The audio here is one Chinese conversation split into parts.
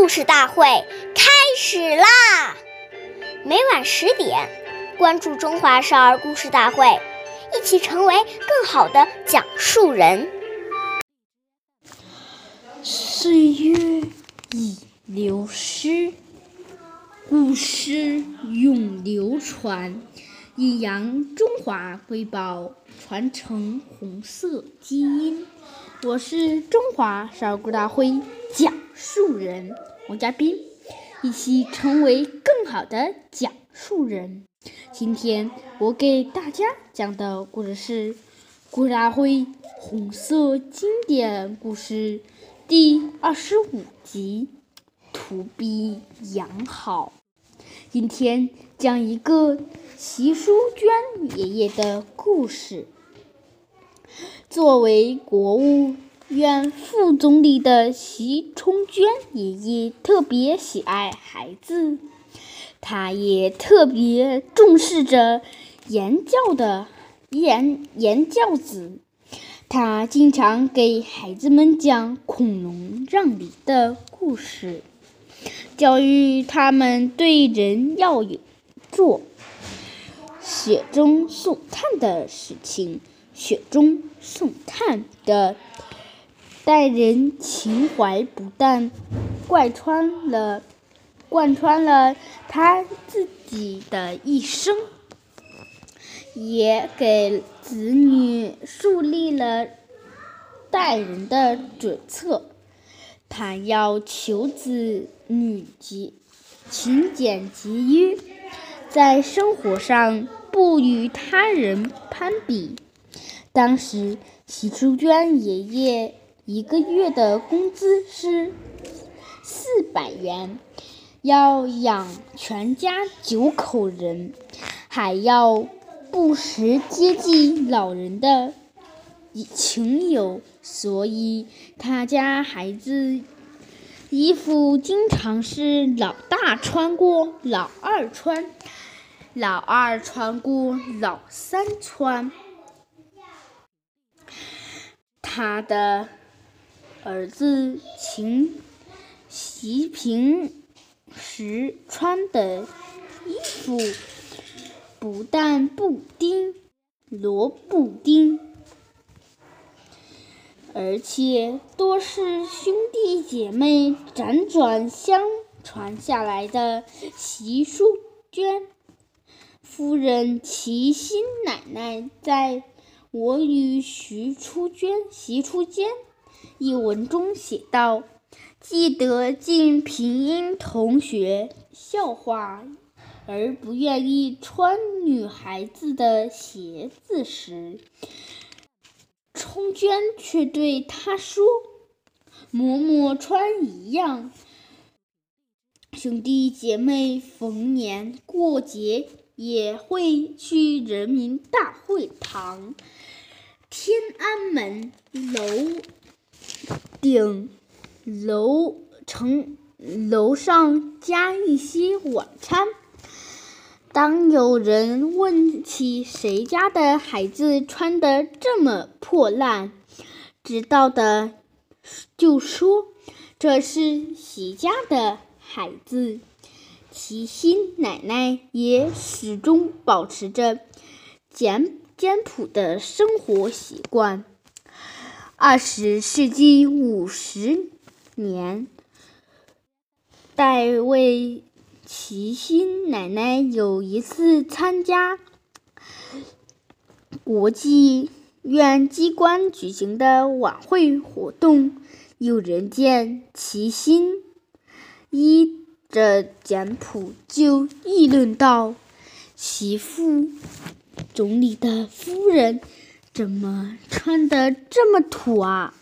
故事大会开始啦！每晚十点，关注《中华少儿故事大会》，一起成为更好的讲述人。岁月已流失，古诗永流传，阴阳中华瑰宝，传承红色基因。我是中华少儿故事大会讲述人王嘉宾，一起成为更好的讲述人。今天我给大家讲的故事是《顾大辉红色经典故事》第二十五集《图比养好》。今天讲一个习淑娟爷爷的故事。作为国务原副总理的习充娟爷爷特别喜爱孩子，他也特别重视着言教的言言教子。他经常给孩子们讲孔融让梨的故事，教育他们对人要有做雪中送炭的事情。雪中送炭的待人情怀，不但贯穿了贯穿了他自己的一生，也给子女树立了待人的准则。他要求子女节勤俭节约，在生活上不与他人攀比。当时，习淑娟爷爷一个月的工资是四百元，要养全家九口人，还要不时接济老人的情友，所以他家孩子衣服经常是老大穿过老二穿，老二穿过老三穿。他的儿子秦习平时穿的衣服不但布丁、罗布丁，而且多是兄弟姐妹辗转相传下来的。习淑娟夫人齐心奶奶在。我与徐初娟、习初娟一文中写道：“记得进平阴同学笑话而不愿意穿女孩子的鞋子时，冲娟却对他说：‘嬷嬷穿一样。’兄弟姐妹逢年过节。”也会去人民大会堂、天安门楼顶楼城楼上加一些晚餐。当有人问起谁家的孩子穿得这么破烂，知道的就说这是习家的孩子。齐心奶奶也始终保持着简简朴的生活习惯。二十世纪五十年代，为齐心奶奶有一次参加国际院机关举行的晚会活动，有人见齐心一。这简朴就议论道：“齐副总理的夫人怎么穿的这么土啊？”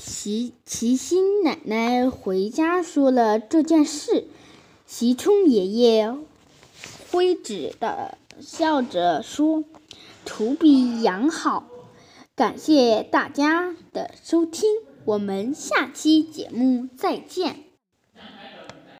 齐齐心奶奶回家说了这件事，齐冲爷爷挥指的笑着说：“图比羊好。”感谢大家的收听，我们下期节目再见。